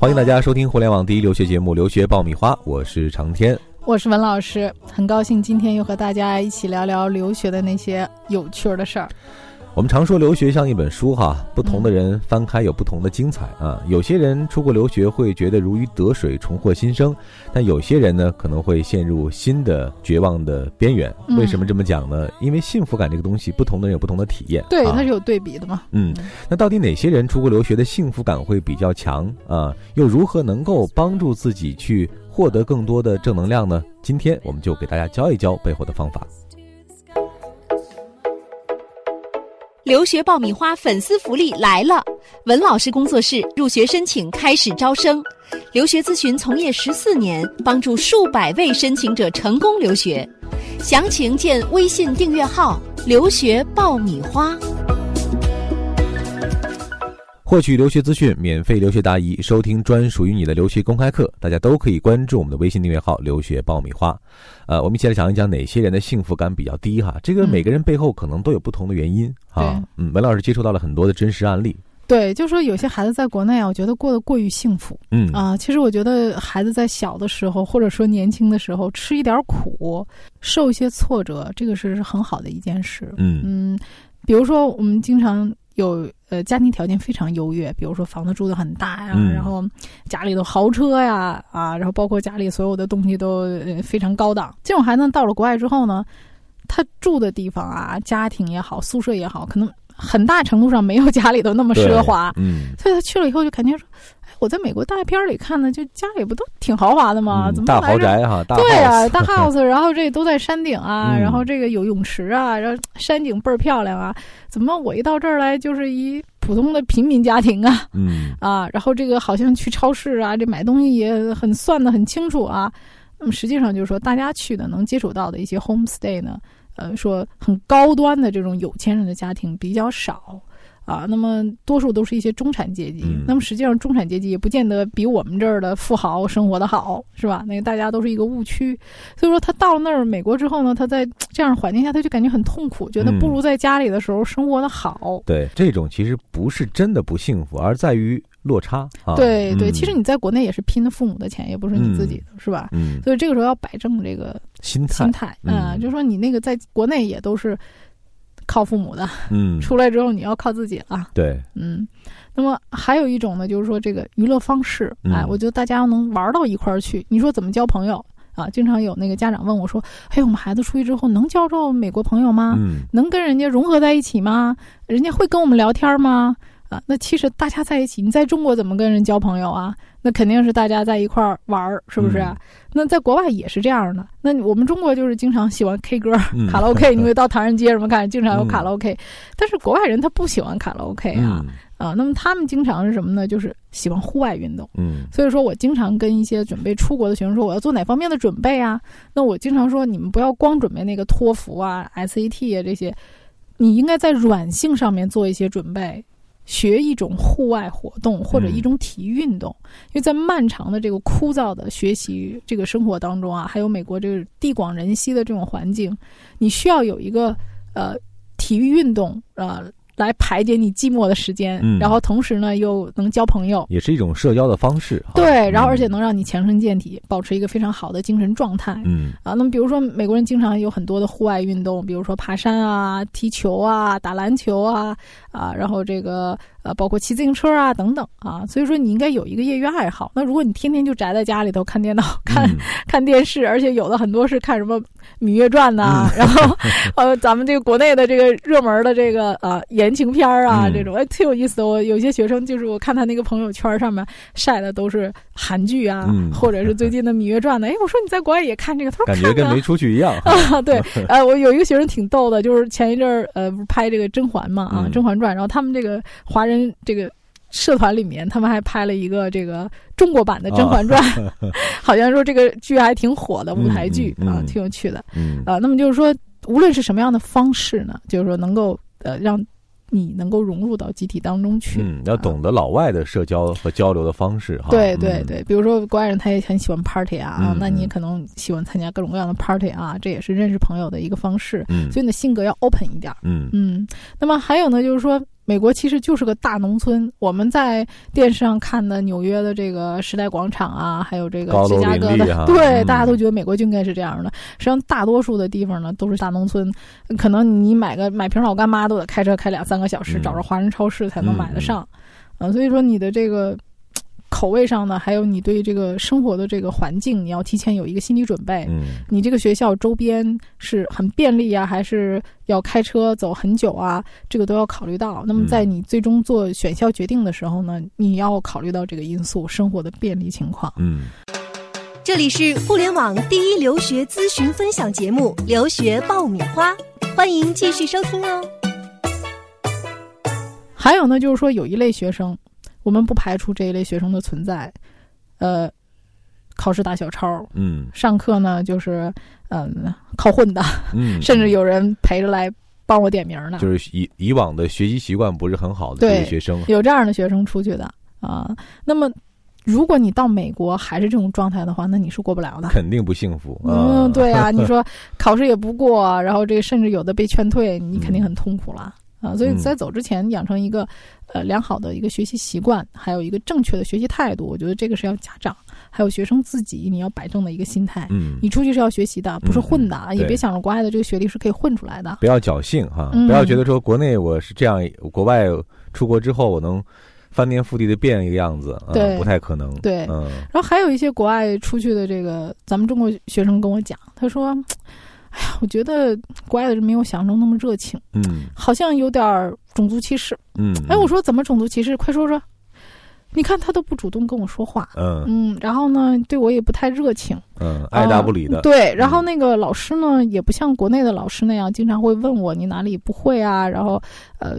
欢迎大家收听互联网第一留学节目《留学爆米花》，我是长天，我是文老师，很高兴今天又和大家一起聊聊留学的那些有趣儿的事儿。我们常说留学像一本书哈，不同的人翻开有不同的精彩啊。有些人出国留学会觉得如鱼得水，重获新生，但有些人呢可能会陷入新的绝望的边缘。为什么这么讲呢？因为幸福感这个东西，不同的人有不同的体验。对，它是有对比的嘛。嗯，那到底哪些人出国留学的幸福感会比较强啊？又如何能够帮助自己去获得更多的正能量呢？今天我们就给大家教一教背后的方法。留学爆米花粉丝福利来了！文老师工作室入学申请开始招生，留学咨询从业十四年，帮助数百位申请者成功留学。详情见微信订阅号“留学爆米花”。获取留学资讯，免费留学答疑，收听专属于你的留学公开课，大家都可以关注我们的微信订阅号“留学爆米花”。呃，我们一起来讲一讲哪些人的幸福感比较低哈？这个每个人背后可能都有不同的原因啊。嗯，文老师接触到了很多的真实案例。对，就是说有些孩子在国内啊，我觉得过得过于幸福。嗯啊，其实我觉得孩子在小的时候，或者说年轻的时候，吃一点苦，受一些挫折，这个是很好的一件事。嗯嗯，比如说我们经常。有呃家庭条件非常优越，比如说房子住的很大呀，然后家里的豪车呀啊，然后包括家里所有的东西都非常高档。这种孩子到了国外之后呢，他住的地方啊，家庭也好，宿舍也好，可能很大程度上没有家里头那么奢华。嗯，所以他去了以后就肯定说。我在美国大片里看的，就家里不都挺豪华的吗？怎么大豪宅哈？对啊，大 house，然后这都在山顶啊，然后这个有泳池啊，然后山景倍儿漂亮啊。怎么我一到这儿来就是一普通的平民家庭啊？嗯啊，然后这个好像去超市啊，这买东西也很算的很清楚啊。那么实际上就是说，大家去的能接触到的一些 homestay 呢，呃，说很高端的这种有钱人的家庭比较少。啊，那么多数都是一些中产阶级。那么实际上，中产阶级也不见得比我们这儿的富豪生活的好，是吧？那个大家都是一个误区。所以说，他到了那儿美国之后呢，他在这样环境下，他就感觉很痛苦，觉得不如在家里的时候生活的好。对，这种其实不是真的不幸福，而在于落差。对对，其实你在国内也是拼的父母的钱，也不是你自己的，是吧？嗯。所以这个时候要摆正这个心态，心态啊，就是说你那个在国内也都是。靠父母的，嗯，出来之后你要靠自己了，对，嗯，那么还有一种呢，就是说这个娱乐方式，哎，我觉得大家要能玩到一块儿去。你说怎么交朋友啊？经常有那个家长问我说：“哎，我们孩子出去之后能交着美国朋友吗？能跟人家融合在一起吗？人家会跟我们聊天吗？”啊，那其实大家在一起，你在中国怎么跟人交朋友啊？那肯定是大家在一块儿玩儿，是不是？那在国外也是这样的。那我们中国就是经常喜欢 K 歌、卡拉 OK，你会到唐人街什么看，经常有卡拉 OK。但是国外人他不喜欢卡拉 OK 啊啊，那么他们经常是什么呢？就是喜欢户外运动。嗯，所以说我经常跟一些准备出国的学生说，我要做哪方面的准备啊？那我经常说，你们不要光准备那个托福啊、SAT 啊这些，你应该在软性上面做一些准备。学一种户外活动或者一种体育运动，因为在漫长的这个枯燥的学习这个生活当中啊，还有美国这个地广人稀的这种环境，你需要有一个呃体育运动啊。来排解你寂寞的时间，然后同时呢又能交朋友，也是一种社交的方式。对，然后而且能让你强身健体，保持一个非常好的精神状态。嗯啊，那么比如说美国人经常有很多的户外运动，比如说爬山啊、踢球啊、打篮球啊啊，然后这个呃包括骑自行车啊等等啊，所以说你应该有一个业余爱好。那如果你天天就宅在家里头看电脑、看看电视，而且有的很多是看什么《芈月传》呐，然后呃咱们这个国内的这个热门的这个呃言。情片儿啊，这种哎挺有意思的。我有些学生就是我看他那个朋友圈上面晒的都是韩剧啊，或者是最近的《芈月传》的。哎，我说你在国外也看这个？他说感觉跟没出去一样啊。对，呃，我有一个学生挺逗的，就是前一阵儿呃不是拍这个甄嬛嘛啊，《甄嬛传》，然后他们这个华人这个社团里面，他们还拍了一个这个中国版的《甄嬛传》，好像说这个剧还挺火的舞台剧啊，挺有趣的。啊，那么就是说，无论是什么样的方式呢，就是说能够呃让。你能够融入到集体当中去，嗯，要懂得老外的社交和交流的方式哈。对对对，比如说国外人他也很喜欢 party 啊，那你可能喜欢参加各种各样的 party 啊，这也是认识朋友的一个方式。嗯，所以你的性格要 open 一点。嗯嗯，那么还有呢，就是说。美国其实就是个大农村。我们在电视上看的纽约的这个时代广场啊，还有这个芝加哥的，对，大家都觉得美国就应该是这样的。实际上，大多数的地方呢都是大农村，可能你买个买瓶老干妈都得开车开两三个小时，找着华人超市才能买得上。啊，所以说你的这个。口味上呢，还有你对这个生活的这个环境，你要提前有一个心理准备。嗯，你这个学校周边是很便利啊，还是要开车走很久啊？这个都要考虑到。那么在你最终做选校决定的时候呢，你要考虑到这个因素，生活的便利情况。嗯，这里是互联网第一留学咨询分享节目《留学爆米花》，欢迎继续收听哦。还有呢，就是说有一类学生。我们不排除这一类学生的存在，呃，考试打小抄，嗯，上课呢就是嗯靠混的，嗯，甚至有人陪着来帮我点名呢。就是以以往的学习习惯不是很好的这些学生，有这样的学生出去的啊。那么，如果你到美国还是这种状态的话，那你是过不了的，肯定不幸福。嗯，对啊，你说考试也不过，然后这甚至有的被劝退，你肯定很痛苦了。啊，所以在走之前养成一个，呃，良好的一个学习习惯，还有一个正确的学习态度，我觉得这个是要家长还有学生自己你要摆正的一个心态。嗯，你出去是要学习的，不是混的啊，也别想着国外的这个学历是可以混出来的。不要侥幸哈，不要觉得说国内我是这样，国外出国之后我能翻天覆地的变一个样子，对，不太可能。对，嗯。然后还有一些国外出去的这个咱们中国学生跟我讲，他说。哎呀，我觉得国外的人没有想象中那么热情，嗯，好像有点种族歧视，嗯，哎，我说怎么种族歧视？快说说。你看他都不主动跟我说话，嗯嗯，然后呢，对我也不太热情，嗯，爱答不理的。对，然后那个老师呢，也不像国内的老师那样，经常会问我你哪里不会啊，然后呃，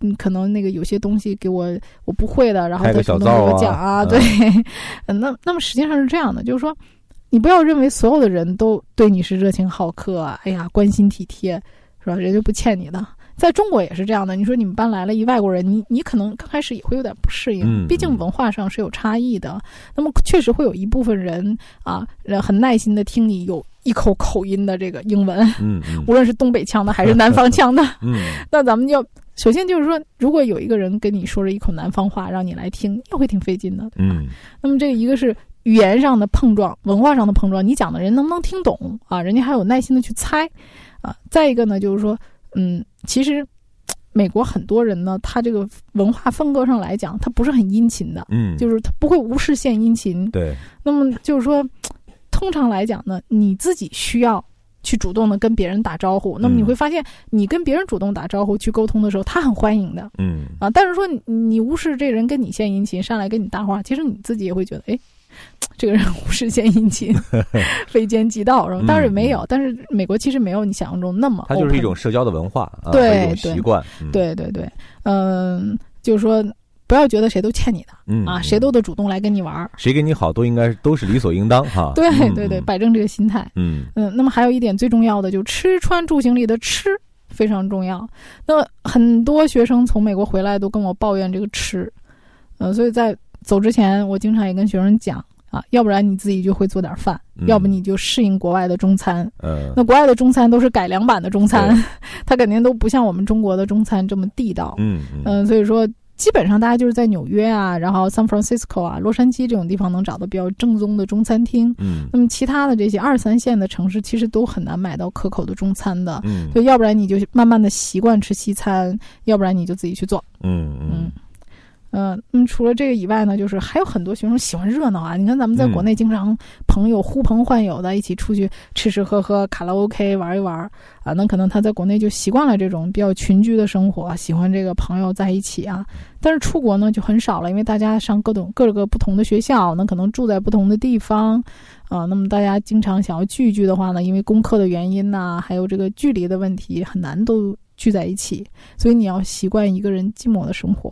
嗯，可能那个有些东西给我我不会的，然后他主动给我讲啊，对，那那么实际上是这样的，就是说。你不要认为所有的人都对你是热情好客，哎呀，关心体贴，是吧？人家不欠你的。在中国也是这样的。你说你们班来了一外国人，你你可能刚开始也会有点不适应，毕竟文化上是有差异的。那么确实会有一部分人啊，人很耐心的听你有一口口音的这个英文，嗯，无论是东北腔的还是南方腔的，嗯，那咱们就首先就是说，如果有一个人跟你说着一口南方话，让你来听，也会挺费劲的，嗯。那么这一个是。语言上的碰撞，文化上的碰撞，你讲的人能不能听懂啊？人家还有耐心的去猜，啊，再一个呢，就是说，嗯，其实美国很多人呢，他这个文化风格上来讲，他不是很殷勤的，嗯，就是他不会无事献殷勤，对。那么就是说，通常来讲呢，你自己需要去主动的跟别人打招呼，那么你会发现，你跟别人主动打招呼去沟通的时候，他很欢迎的，嗯，啊，但是说你无视这人跟你献殷勤，上来跟你搭话，其实你自己也会觉得，哎。这个人无事献殷勤，非奸即盗，是吧？当然没有，但是美国其实没有你想象中那么。它就是一种社交的文化，对，一种习惯。对对对，嗯，就是说，不要觉得谁都欠你的，嗯啊，谁都得主动来跟你玩，谁跟你好都应该都是理所应当哈。对对对，摆正这个心态。嗯嗯，那么还有一点最重要的，就吃穿住行里的吃非常重要。那很多学生从美国回来都跟我抱怨这个吃，呃，所以在走之前，我经常也跟学生讲。啊，要不然你自己就会做点饭，要不你就适应国外的中餐。嗯，那国外的中餐都是改良版的中餐，它肯定都不像我们中国的中餐这么地道。嗯嗯，所以说基本上大家就是在纽约啊，然后 San Francisco 啊、洛杉矶这种地方能找到比较正宗的中餐厅。嗯，那么其他的这些二三线的城市其实都很难买到可口的中餐的。嗯，所以要不然你就慢慢的习惯吃西餐，要不然你就自己去做。嗯嗯。嗯，那么除了这个以外呢，就是还有很多学生喜欢热闹啊。你看咱们在国内经常朋友呼朋唤友的一起出去吃吃喝喝、卡拉 OK 玩一玩啊。那可能他在国内就习惯了这种比较群居的生活，喜欢这个朋友在一起啊。但是出国呢就很少了，因为大家上各种各个不同的学校，那可能住在不同的地方啊。那么大家经常想要聚一聚的话呢，因为功课的原因呐，还有这个距离的问题，很难都聚在一起。所以你要习惯一个人寂寞的生活。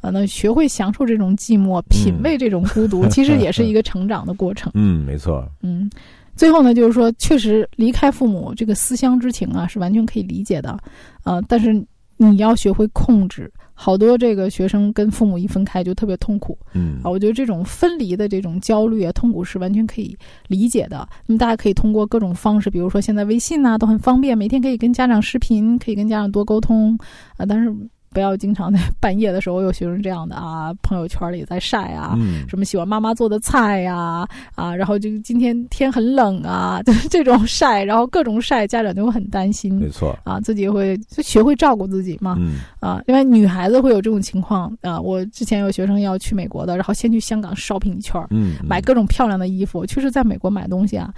啊，那学会享受这种寂寞，品味这种孤独，其实也是一个成长的过程。嗯，没错。嗯，最后呢，就是说，确实离开父母这个思乡之情啊，是完全可以理解的。呃，但是你要学会控制。好多这个学生跟父母一分开就特别痛苦。嗯，啊，我觉得这种分离的这种焦虑啊、痛苦是完全可以理解的。那么大家可以通过各种方式，比如说现在微信呐都很方便，每天可以跟家长视频，可以跟家长多沟通啊。但是。不要经常在半夜的时候有学生这样的啊，朋友圈里在晒啊，嗯什么喜欢妈妈做的菜呀啊然后就今天天很冷啊，就 是这种晒，然后各种晒，家长就会很担心没错，啊，自己会就学会照顾自己嘛。嗯啊，另外女孩子会有这种情况啊。我之前有学生要去美国的，然后先去香港 shopping 一圈儿，嗯，买各种漂亮的衣服。确实，在美国买东西啊，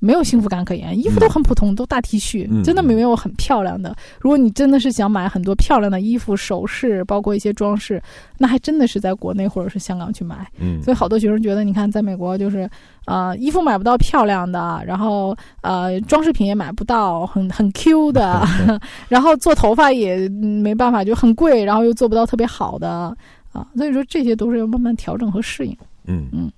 没有幸福感可言，衣服都很普通，都大 T 恤，嗯真的没有很漂亮的。如果你真的是想买很多漂亮的衣服、首饰，包括一些装饰，那还真的是在国内或者是香港去买。嗯，所以好多学生觉得，你看，在美国就是，呃，衣服买不到漂亮的，然后呃，装饰品也买不到很很 Q 的，然后做头发也嗯没办法，就很贵，然后又做不到特别好的啊。所以说这些都是要慢慢调整和适应。嗯嗯。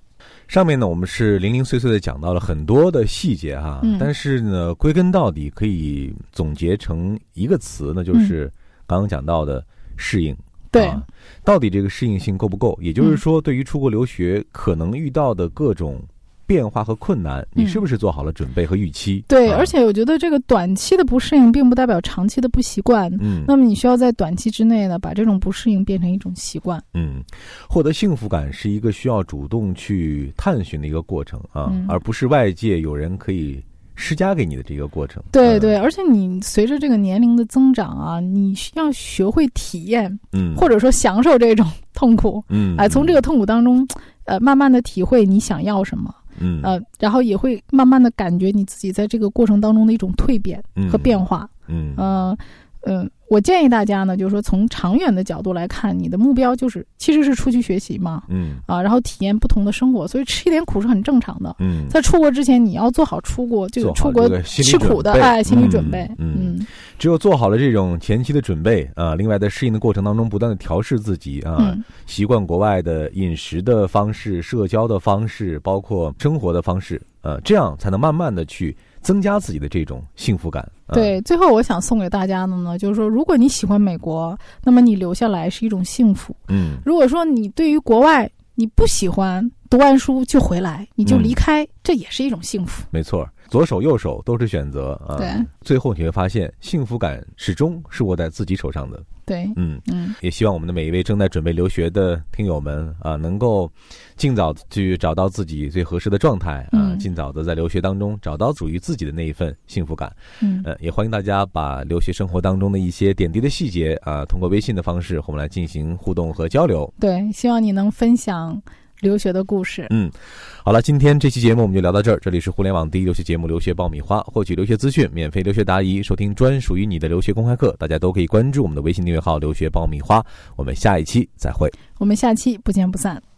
上面呢，我们是零零碎碎的讲到了很多的细节哈，嗯但是呢，归根到底可以总结成一个词，那就是刚刚讲到的适应。嗯对啊，到底这个适应性够不够？也就是说，对于出国留学可能遇到的各种变化和困难，你嗯是不是做好了准备和预期？对，啊而且我觉得这个短期的不适应，并不代表长期的不习惯。嗯那么你需要在短期之内呢，把这种不适应变成一种习惯。嗯，获得幸福感是一个需要主动去探寻的一个过程啊，嗯而不是外界有人可以施加给你的这个过程。嗯对对，而且你随着这个年龄的增长啊，你需要学会体验，嗯，或者说享受这种痛苦。嗯，哎，从这个痛苦当中，呃，慢慢的体会你想要什么，嗯呃，然后也会慢慢的感觉你自己在这个过程当中的一种蜕变嗯和变化。嗯嗯嗯，我建议大家呢，就是说从长远的角度来看，你的目标就是其实是出去学习嘛，嗯啊，然后体验不同的生活，所以吃一点苦是很正常的。嗯，在出国之前，你要做好出国就出国吃苦的哎心理嗯准备。嗯嗯只有做好了这种前期的准备啊，另外在适应的过程当中，不断的调试自己啊，嗯。习惯国外的饮食的方式、社交的方式，包括生活的方式，呃，这样才能慢慢的去增加自己的这种幸福感。啊、对，最后我想送给大家的呢，就是说，如果你喜欢美国，那么你留下来是一种幸福；嗯。如果说你对于国外你不喜欢，读完书就回来，你就嗯。离开，这也是一种幸福。没错，左手右手都是选择啊。对，最后你会发现，幸福感始终是握在自己手上的。对，嗯，嗯，也希望我们的每一位正在准备留学的听友们啊，能够尽早去找到自己最合适的状态啊，嗯尽早的在留学当中找到属于自己的那一份幸福感。嗯，呃，也欢迎大家把留学生活当中的一些点滴的细节啊，通过微信的方式和我们来进行互动和交流。对，希望你能分享留学的故事。嗯，好了，今天这期节目我们就聊到这儿。这里是互联网第一留学节目《留学爆米花》，获取留学资讯、免费留学答疑、收听专属于你的留学公开课，大家都可以关注我们的微信订阅号“留学爆米花”。我们下一期再会。我们下期不见不散。